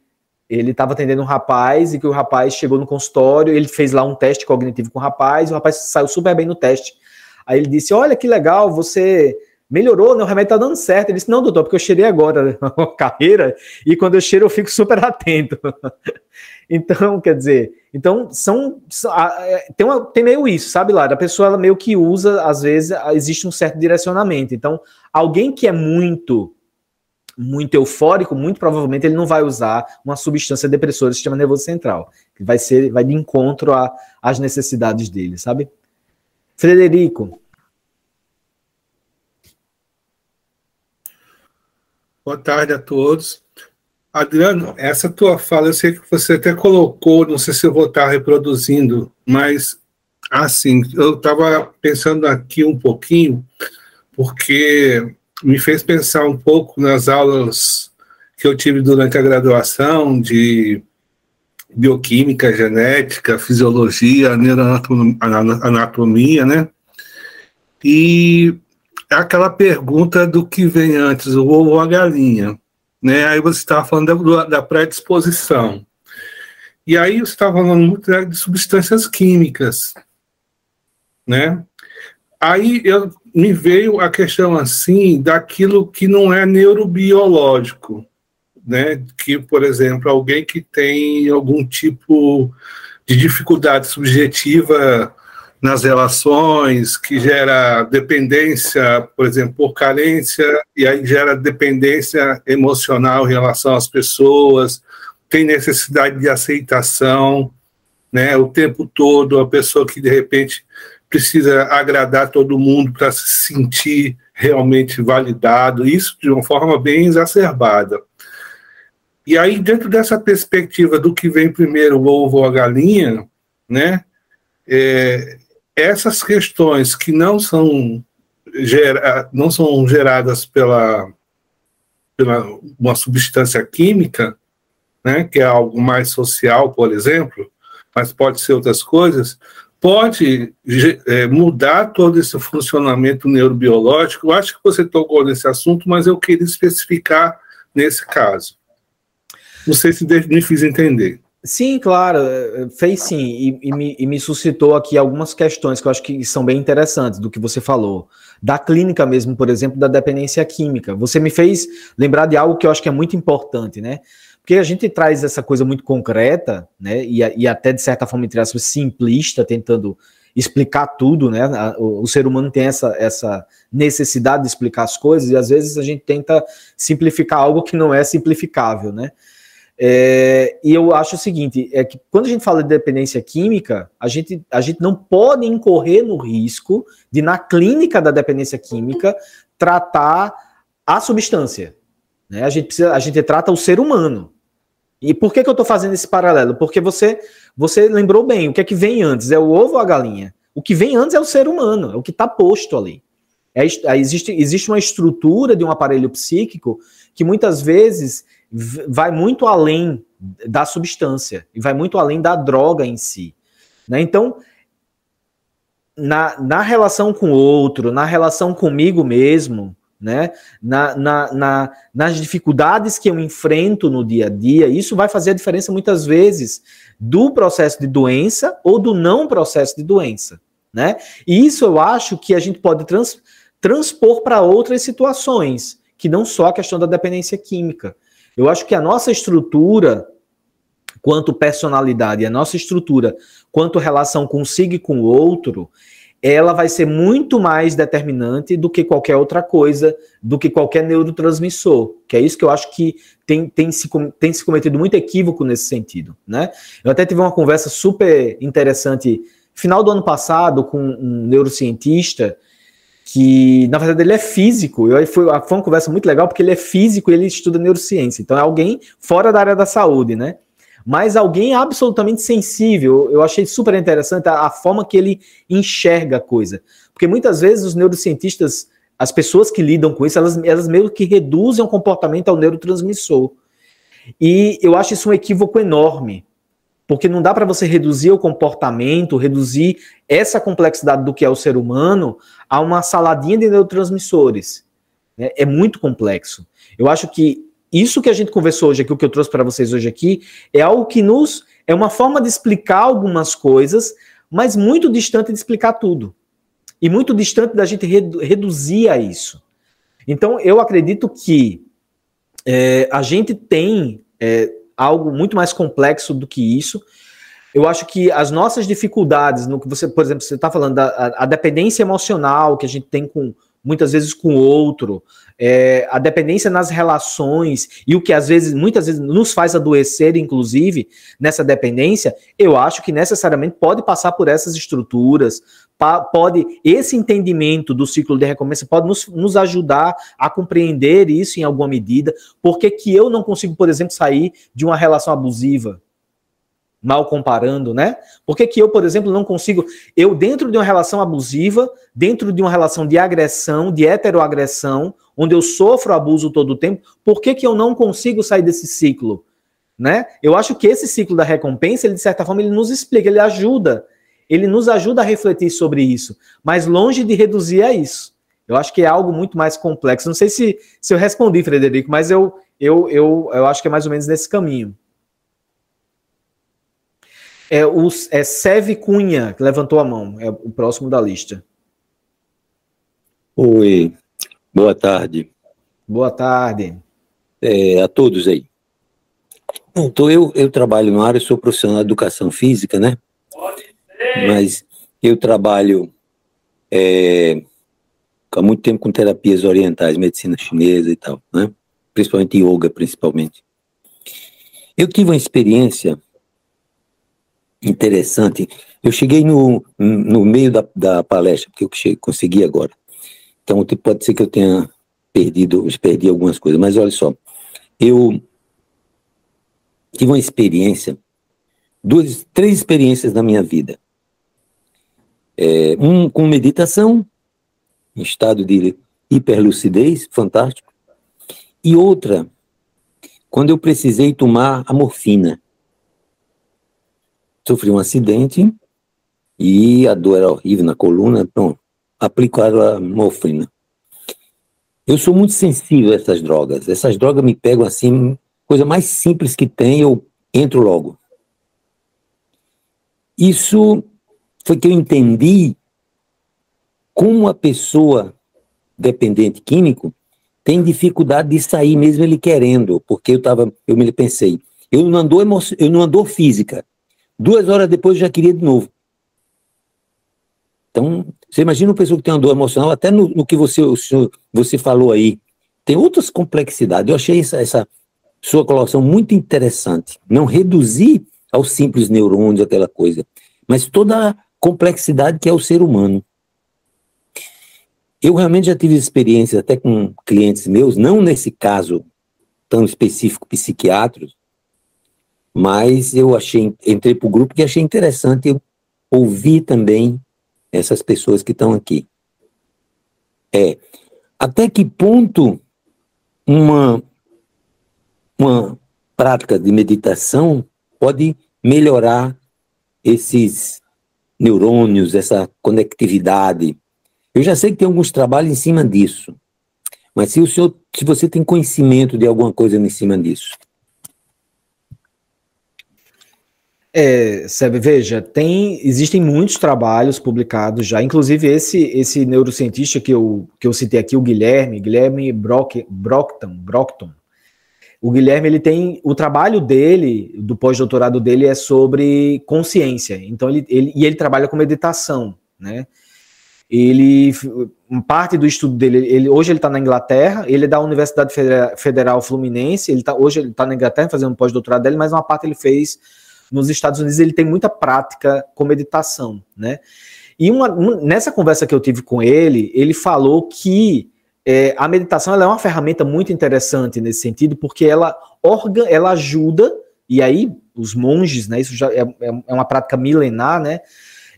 ele estava atendendo um rapaz e que o rapaz chegou no consultório, ele fez lá um teste cognitivo com o rapaz, o rapaz saiu super bem no teste. Aí ele disse: Olha que legal, você melhorou, né? O remédio tá dando certo. Ele disse, não, doutor, porque eu cheirei agora a carreira e quando eu cheiro eu fico super atento. então, quer dizer, então são, é, tem, uma, tem meio isso, sabe, Lara? A pessoa ela meio que usa, às vezes, existe um certo direcionamento. Então, alguém que é muito muito eufórico, muito provavelmente ele não vai usar uma substância depressora do sistema nervoso central, que vai ser, vai de encontro às necessidades dele, sabe? Frederico, Boa tarde a todos. Adriano, essa tua fala, eu sei que você até colocou, não sei se eu vou estar reproduzindo, mas assim, eu estava pensando aqui um pouquinho porque me fez pensar um pouco nas aulas que eu tive durante a graduação de bioquímica, genética, fisiologia, neuroanatomia, né? E aquela pergunta do que vem antes, o ovo ou a galinha, né? Aí você estava falando da, da predisposição. E aí você estava falando muito de substâncias químicas, né? Aí eu, me veio a questão assim daquilo que não é neurobiológico, né? Que, por exemplo, alguém que tem algum tipo de dificuldade subjetiva nas relações, que gera dependência, por exemplo, por carência, e aí gera dependência emocional em relação às pessoas, tem necessidade de aceitação, né, o tempo todo, a pessoa que de repente precisa agradar todo mundo para se sentir realmente validado, isso de uma forma bem exacerbada. E aí, dentro dessa perspectiva do que vem primeiro, o ovo ou a galinha, né, é, essas questões que não são, gera, não são geradas pela, pela uma substância química, né, que é algo mais social, por exemplo, mas pode ser outras coisas, pode é, mudar todo esse funcionamento neurobiológico. Eu acho que você tocou nesse assunto, mas eu queria especificar nesse caso. Não sei se me fiz entender. Sim, claro, fez sim, e, e, me, e, me, suscitou aqui algumas questões que eu acho que são bem interessantes do que você falou. Da clínica mesmo, por exemplo, da dependência química. Você me fez lembrar de algo que eu acho que é muito importante, né? Porque a gente traz essa coisa muito concreta, né? E, e até de certa forma, entre aspas, simplista, tentando explicar tudo, né? O, o, ser humano tem essa, essa necessidade de explicar as coisas, e às vezes a gente tenta simplificar algo que não é simplificável, né? É, e eu acho o seguinte: é que quando a gente fala de dependência química, a gente, a gente não pode incorrer no risco de, na clínica da dependência química, tratar a substância. Né? A, gente precisa, a gente trata o ser humano. E por que, que eu estou fazendo esse paralelo? Porque você você lembrou bem, o que é que vem antes? É o ovo ou a galinha? O que vem antes é o ser humano, é o que está posto ali. É, existe, existe uma estrutura de um aparelho psíquico que muitas vezes vai muito além da substância e vai muito além da droga em si. Né? Então, na, na relação com o outro, na relação comigo mesmo, né? Na, na, na, nas dificuldades que eu enfrento no dia a dia, isso vai fazer a diferença muitas vezes do processo de doença ou do não processo de doença. Né? E isso eu acho que a gente pode trans, transpor para outras situações, que não só a questão da dependência química. Eu acho que a nossa estrutura, quanto personalidade, a nossa estrutura, quanto relação consigo e com o outro, ela vai ser muito mais determinante do que qualquer outra coisa, do que qualquer neurotransmissor, que é isso que eu acho que tem, tem, se, tem se cometido muito equívoco nesse sentido, né? Eu até tive uma conversa super interessante final do ano passado com um neurocientista que, na verdade, ele é físico, eu, foi, foi uma conversa muito legal porque ele é físico e ele estuda neurociência, então é alguém fora da área da saúde, né? mas alguém absolutamente sensível. Eu achei super interessante a, a, forma que ele enxerga a coisa. Porque muitas vezes os neurocientistas, as pessoas que lidam com isso, elas, elas meio que reduzem o comportamento ao neurotransmissor. E eu acho isso um equívoco enorme. Porque não dá para você reduzir o comportamento, reduzir essa complexidade do que é o ser humano a uma saladinha de neurotransmissores. É, é muito complexo. Eu acho que isso que a gente conversou hoje aqui, o que eu trouxe para vocês hoje aqui, é algo que nos é uma forma de explicar algumas coisas, mas muito distante de explicar tudo. E muito distante da gente redu reduzir a isso. Então, eu acredito que é, a gente tem é, algo muito mais complexo do que isso. Eu acho que as nossas dificuldades, no que você, por exemplo, você está falando da a, dependência emocional que a gente tem com muitas vezes com o outro, é, a dependência nas relações e o que às vezes, muitas vezes, nos faz adoecer, inclusive, nessa dependência, eu acho que necessariamente pode passar por essas estruturas, pode, esse entendimento do ciclo de recompensa pode nos, nos ajudar a compreender isso em alguma medida, porque que eu não consigo, por exemplo, sair de uma relação abusiva, mal comparando, né? Por que, que eu, por exemplo, não consigo. Eu, dentro de uma relação abusiva, dentro de uma relação de agressão, de heteroagressão, onde eu sofro abuso todo o tempo, por que, que eu não consigo sair desse ciclo? Né? Eu acho que esse ciclo da recompensa, ele, de certa forma, ele nos explica, ele ajuda, ele nos ajuda a refletir sobre isso, mas longe de reduzir a isso. Eu acho que é algo muito mais complexo. Não sei se, se eu respondi, Frederico, mas eu, eu, eu, eu acho que é mais ou menos nesse caminho. É o é Seve Cunha, que levantou a mão, é o próximo da lista. Oi, boa tarde. Boa tarde. É, a todos aí. Então, eu, eu trabalho na área, sou profissional de educação física, né? Mas eu trabalho é, há muito tempo com terapias orientais, medicina chinesa e tal, né? Principalmente yoga, principalmente. Eu tive uma experiência interessante. Eu cheguei no, no meio da, da palestra, porque eu cheguei, consegui agora. Então pode ser que eu tenha perdido, perdi algumas coisas, mas olha só, eu tive uma experiência, duas, três experiências na minha vida. É, um com meditação, em estado de hiperlucidez, fantástico. E outra, quando eu precisei tomar a morfina. Sofri um acidente e a dor era horrível na coluna, então aplicaram a morfina. Eu sou muito sensível a essas drogas. Essas drogas me pegam assim, coisa mais simples que tem, eu entro logo. Isso foi que eu entendi como a pessoa dependente químico tem dificuldade de sair mesmo ele querendo, porque eu tava, eu me pensei, eu não andou emoção, eu não andou física. Duas horas depois eu já queria de novo. Então, você imagina uma pessoa que tem uma dor emocional, até no, no que você, você falou aí, tem outras complexidades. Eu achei essa, essa sua colocação muito interessante. Não reduzir ao simples neurônio, aquela coisa, mas toda complexidade que é o ser humano. Eu realmente já tive experiências até com clientes meus, não nesse caso tão específico psiquiátricos, mas eu achei, entrei para o grupo que achei interessante ouvir também essas pessoas que estão aqui. É, até que ponto uma, uma prática de meditação pode melhorar esses neurônios, essa conectividade, eu já sei que tem alguns trabalhos em cima disso. Mas se o senhor, se você tem conhecimento de alguma coisa em cima disso. É, veja, tem, existem muitos trabalhos publicados já, inclusive esse esse neurocientista que eu, que eu citei aqui, o Guilherme, Guilherme Brock, Brockton, Brockton. O Guilherme, ele tem, o trabalho dele, do pós-doutorado dele é sobre consciência, então ele, ele, e ele trabalha com meditação, né? ele parte do estudo dele, ele, hoje ele está na Inglaterra, ele é da Universidade Federal Fluminense, ele tá, hoje ele está na Inglaterra fazendo pós-doutorado dele, mas uma parte ele fez nos Estados Unidos, ele tem muita prática com meditação, né? E uma, nessa conversa que eu tive com ele, ele falou que é, a meditação é uma ferramenta muito interessante nesse sentido, porque ela, orga, ela ajuda, e aí os monges, né, isso já é, é, é uma prática milenar, né,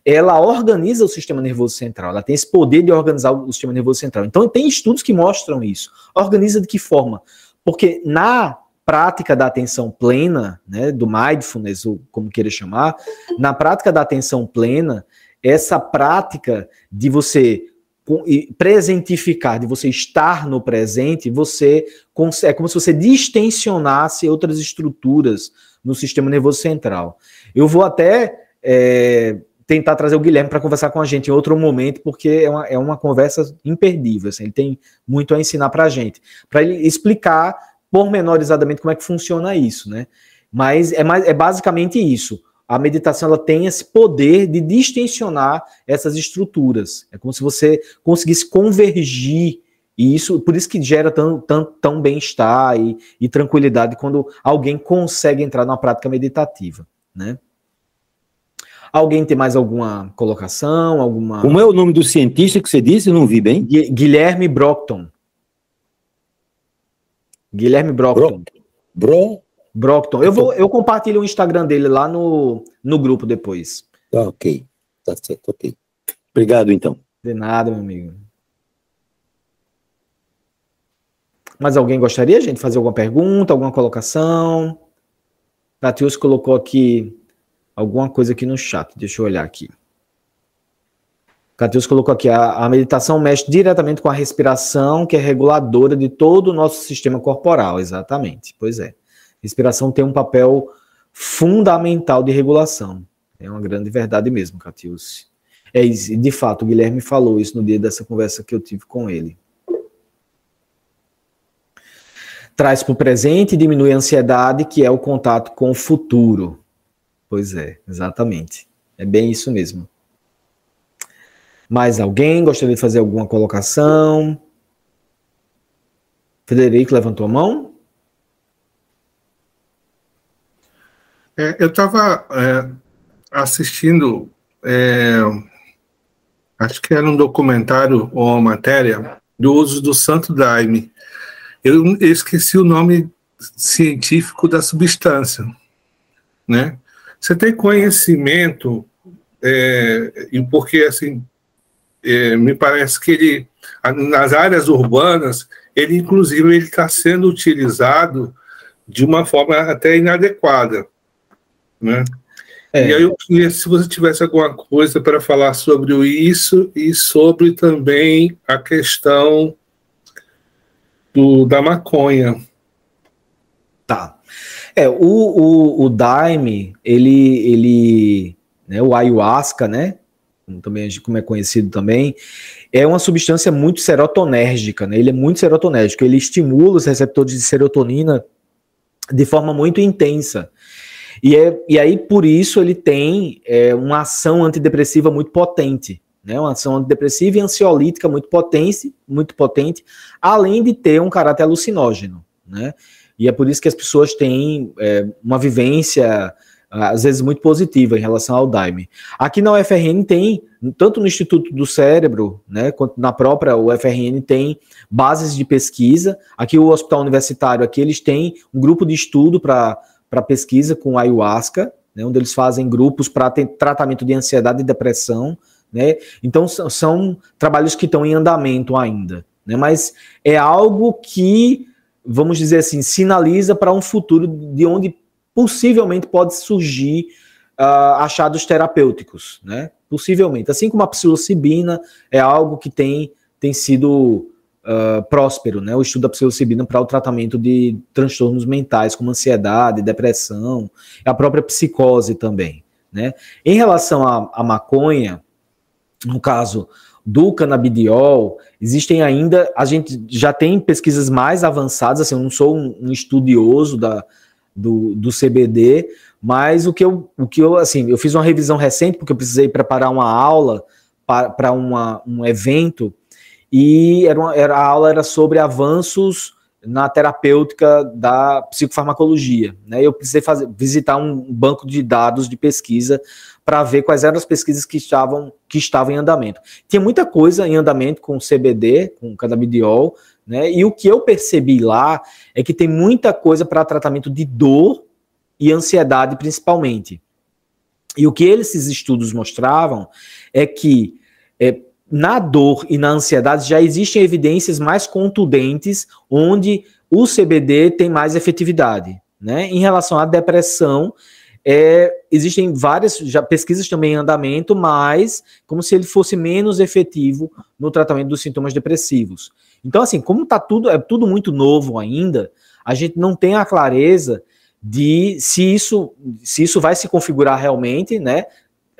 ela organiza o sistema nervoso central, ela tem esse poder de organizar o sistema nervoso central. Então, tem estudos que mostram isso. Organiza de que forma? Porque na prática da atenção plena, né, do mindfulness, ou como queira chamar, na prática da atenção plena, essa prática de você presentificar, de você estar no presente, você é como se você distensionasse outras estruturas no sistema nervoso central. Eu vou até é, tentar trazer o Guilherme para conversar com a gente em outro momento, porque é uma, é uma conversa imperdível. Assim, ele tem muito a ensinar para a gente, para ele explicar pormenorizadamente como é que funciona isso, né? Mas é, mais, é basicamente isso. A meditação ela tem esse poder de distensionar essas estruturas. É como se você conseguisse convergir e isso, por isso que gera tão, tão, tão bem-estar e, e tranquilidade quando alguém consegue entrar na prática meditativa, né? Alguém tem mais alguma colocação? Alguma... Como é o nome do cientista que você disse? Eu não vi bem. Guilherme Brockton. Guilherme Brockton. Bro... Bro... Brockton. Eu, vou, eu compartilho o Instagram dele lá no, no grupo depois. Tá ok. Tá certo, ok. Obrigado, então. De nada, meu amigo. Mas alguém gostaria, gente, de fazer alguma pergunta, alguma colocação? Natius colocou aqui alguma coisa aqui no chat. Deixa eu olhar aqui. Catius colocou aqui, a, a, meditação mexe diretamente com a respiração, que é reguladora de todo o nosso sistema corporal, exatamente. Pois é. Respiração tem um papel fundamental de regulação. É uma grande verdade mesmo, Catius. É, de fato, o Guilherme falou isso no dia dessa conversa que eu tive com ele. Traz para o presente e diminui a ansiedade, que é o contato com o futuro. Pois é, exatamente. É bem isso mesmo. Mais alguém gostaria de fazer alguma colocação? Frederico levantou a mão. É, eu estava é, assistindo, é, acho que era um documentário ou uma matéria do uso do Santo Daime. Eu, eu esqueci o nome científico da substância, né? Você tem conhecimento é, e porque assim é, me parece que ele, nas áreas urbanas, ele inclusive ele está sendo utilizado de uma forma até inadequada, né? É. E aí eu queria, se você tivesse alguma coisa para falar sobre isso e sobre também a questão do, da maconha. Tá. É, o, o, o Daime, ele, ele, né, o ayahuasca, né, também como é conhecido também, é uma substância muito serotonérgica, né? Ele é muito serotonérgico, ele estimula os receptores de serotonina de forma muito intensa. E, é, e aí, por isso, ele tem é, uma ação antidepressiva muito potente, né? Uma ação antidepressiva e ansiolítica muito potente, muito potente, além de ter um caráter alucinógeno, né? E é por isso que as pessoas têm é, uma vivência às vezes muito positiva em relação ao Daime. Aqui na UFRN tem, tanto no Instituto do Cérebro, né, quanto na própria UFRN tem bases de pesquisa. Aqui o Hospital Universitário, aqui eles têm um grupo de estudo para pesquisa com ayahuasca, né, onde eles fazem grupos para tratamento de ansiedade e depressão, né? Então são, são trabalhos que estão em andamento ainda, né? Mas é algo que, vamos dizer assim, sinaliza para um futuro de onde possivelmente pode surgir uh, achados terapêuticos, né? Possivelmente. Assim como a psilocibina é algo que tem, tem sido uh, próspero, né? O estudo da psilocibina para o tratamento de transtornos mentais, como ansiedade, depressão, a própria psicose também, né? Em relação à maconha, no caso do canabidiol, existem ainda, a gente já tem pesquisas mais avançadas, assim, eu não sou um, um estudioso da, do, do CBD, mas o que eu, o que eu, assim, eu fiz uma revisão recente porque eu precisei preparar uma aula para um evento e era, uma, era a aula era sobre avanços na terapêutica da psicofarmacologia, né? Eu precisei fazer, visitar um banco de dados de pesquisa para ver quais eram as pesquisas que estavam que estavam em andamento. Tinha muita coisa em andamento com CBD, com canabidiol, né? E o que eu percebi lá é que tem muita coisa para tratamento de dor e ansiedade, principalmente. E o que esses estudos mostravam é que é, na dor e na ansiedade já existem evidências mais contundentes onde o CBD tem mais efetividade. Né? Em relação à depressão, é, existem várias já, pesquisas também em andamento, mas como se ele fosse menos efetivo no tratamento dos sintomas depressivos. Então, assim, como tá tudo, é tudo muito novo ainda, a gente não tem a clareza de se isso, se isso vai se configurar realmente, né?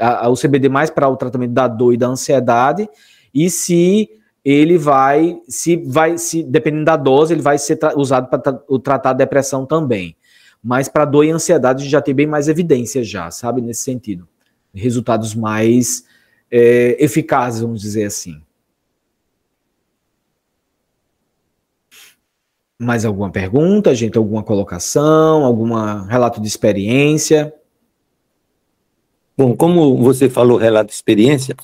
A, a, o CBD mais para o tratamento da dor e da ansiedade, e se ele vai, se vai, se dependendo da dose, ele vai ser tra usado para tra tratar a depressão também. Mas para dor e ansiedade já tem bem mais evidência já, sabe, nesse sentido. Resultados mais é, eficazes, vamos dizer assim. Mais alguma pergunta, gente? Alguma colocação? Algum relato de experiência? Bom, como você falou relato de experiência,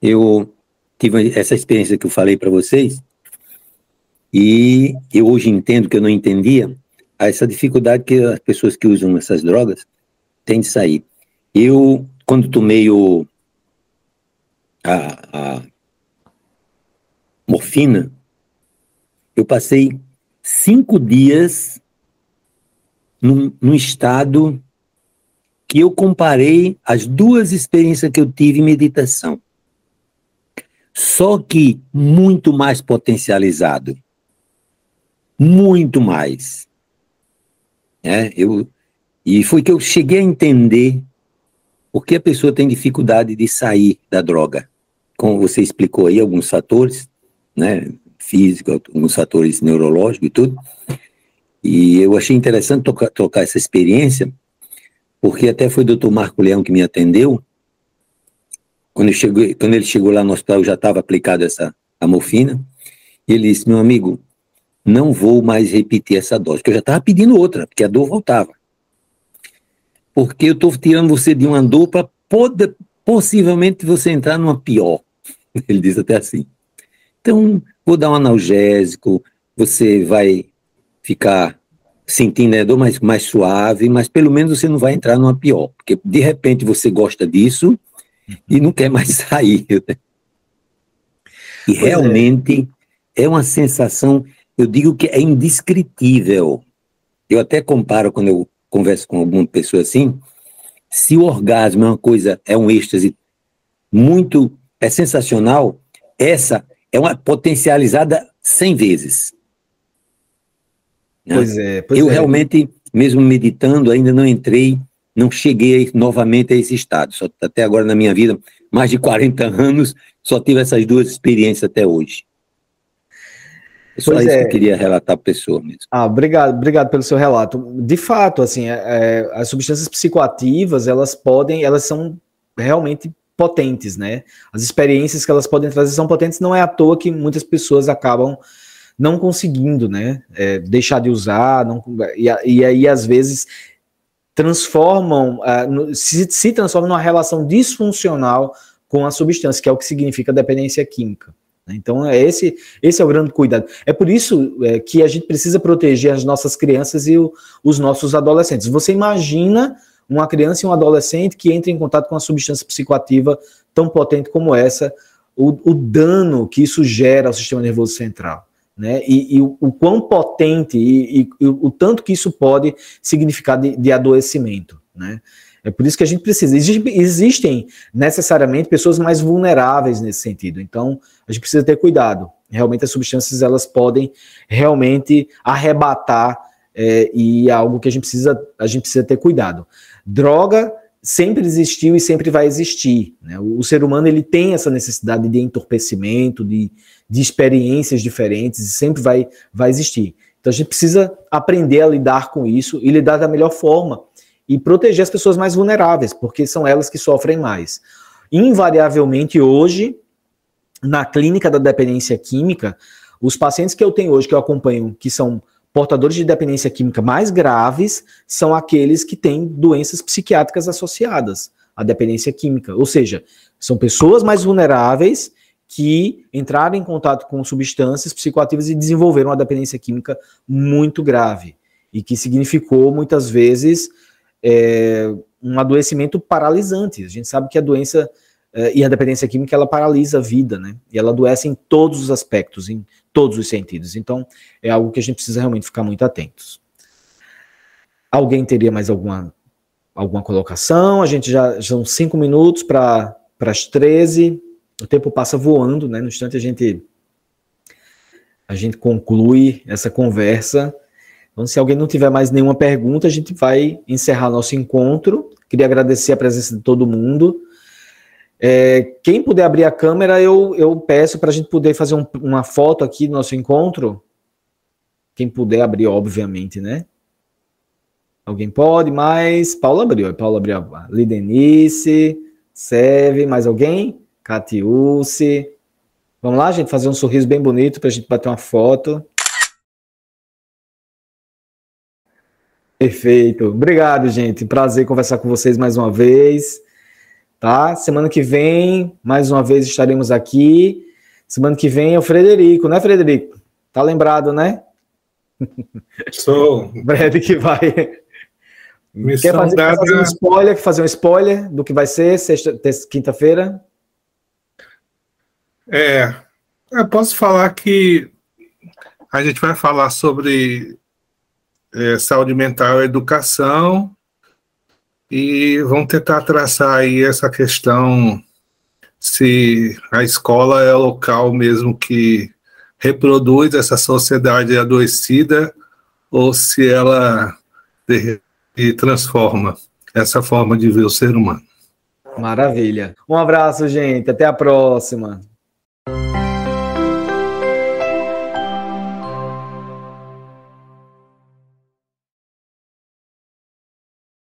eu tive essa experiência que eu falei para vocês e eu hoje entendo que eu não entendia, essa dificuldade que as pessoas que usam essas drogas têm de sair. Eu, quando tomei o, a, a morfina, eu passei cinco dias num, num estado que eu comparei as duas experiências que eu tive em meditação. Só que muito mais potencializado. Muito mais. É, eu, e foi que eu cheguei a entender por que a pessoa tem dificuldade de sair da droga. Como você explicou aí, alguns fatores, né? Físico, alguns fatores neurológicos e tudo. E eu achei interessante tocar, tocar essa experiência, porque até foi o doutor Marco Leão que me atendeu. Quando, cheguei, quando ele chegou lá no hospital, já estava aplicado essa a morfina. E ele disse: Meu amigo, não vou mais repetir essa dose, porque eu já estava pedindo outra, porque a dor voltava. Porque eu estou tirando você de uma dor para possivelmente você entrar numa pior. Ele diz até assim. Então, vou dar um analgésico, você vai ficar sentindo a dor mais, mais suave, mas pelo menos você não vai entrar numa pior, porque de repente você gosta disso e não quer mais sair. Né? E pois é. realmente é. é uma sensação eu digo que é indescritível. Eu até comparo quando eu converso com alguma pessoa assim, se o orgasmo é uma coisa, é um êxtase muito, é sensacional, essa é uma potencializada 100 vezes. Né? Pois é. Pois eu é. realmente, mesmo meditando, ainda não entrei, não cheguei novamente a esse estado. Só, até agora na minha vida, mais de 40 anos, só tive essas duas experiências até hoje. É só pois isso é. que eu queria relatar para a pessoa mesmo. Ah, obrigado, obrigado pelo seu relato. De fato, assim, é, é, as substâncias psicoativas, elas podem, elas são realmente potentes, né? As experiências que elas podem trazer são potentes, não é à toa que muitas pessoas acabam não conseguindo, né? É, deixar de usar, não, e, e aí às vezes transformam, uh, se, se transformam numa relação disfuncional com a substância, que é o que significa dependência química. Né? Então, é esse, esse é o grande cuidado. É por isso é, que a gente precisa proteger as nossas crianças e o, os nossos adolescentes. Você imagina uma criança e um adolescente que entra em contato com uma substância psicoativa tão potente como essa, o, o dano que isso gera ao sistema nervoso central. Né? E, e o, o, quão potente e, e, e, o tanto que isso pode significar de, de adoecimento. Né? É por isso que a gente precisa. Existem necessariamente pessoas mais vulneráveis nesse sentido. Então, a gente precisa ter cuidado. Realmente, as substâncias elas podem realmente arrebatar é, e é algo que a gente precisa a gente precisa ter cuidado. Droga sempre existiu e sempre vai existir. Né? O, o, ser humano ele tem essa necessidade de entorpecimento, de, de experiências diferentes, e sempre vai, vai existir. Então a gente precisa aprender a lidar com isso e lidar da melhor forma e proteger as pessoas mais vulneráveis, porque são elas que sofrem mais. Invariavelmente, hoje, na clínica da dependência química, os pacientes que eu tenho hoje, que eu acompanho, que são portadores de dependência química mais graves, são aqueles que têm doenças psiquiátricas associadas à dependência química. Ou seja, são pessoas mais vulneráveis que entraram em contato com substâncias psicoativas e desenvolveram uma dependência química muito grave. E que significou, muitas vezes, é, um adoecimento paralisante. A gente sabe que a doença e a dependência química ela paralisa a vida, né? E ela adoece em todos os aspectos, em todos os sentidos. Então, é algo que a gente precisa realmente ficar muito atentos. Alguém teria mais alguma, alguma colocação? A gente já são cinco minutos para as 13. O tempo passa voando, né? No instante a gente a gente conclui essa conversa. Então, se alguém não tiver mais nenhuma pergunta, a gente vai encerrar nosso encontro. Queria agradecer a presença de todo mundo. É, quem puder abrir a câmera, eu, eu peço para a gente poder fazer um, uma foto aqui do nosso encontro. Quem puder abrir, obviamente, né? Alguém pode, mas Paula abriu. Paula abriu. Lidenice, Seve, mais alguém? Catiúce. Vamos lá, gente, fazer um sorriso bem bonito para a gente bater uma foto. Perfeito. Obrigado, gente. Prazer conversar com vocês mais uma vez. Tá? Semana que vem, mais uma vez estaremos aqui. Semana que vem é o Frederico, né, Frederico? Tá lembrado, né? Sou. Brad que vai. Missão quer fazer, dada... fazer um spoiler, fazer um spoiler do que vai ser sexta, quinta-feira? É, eu posso falar que a gente vai falar sobre é, saúde mental e educação e vamos tentar traçar aí essa questão se a escola é local mesmo que reproduz essa sociedade adoecida ou se ela transforma essa forma de ver o ser humano. Maravilha. Um abraço, gente. Até a próxima.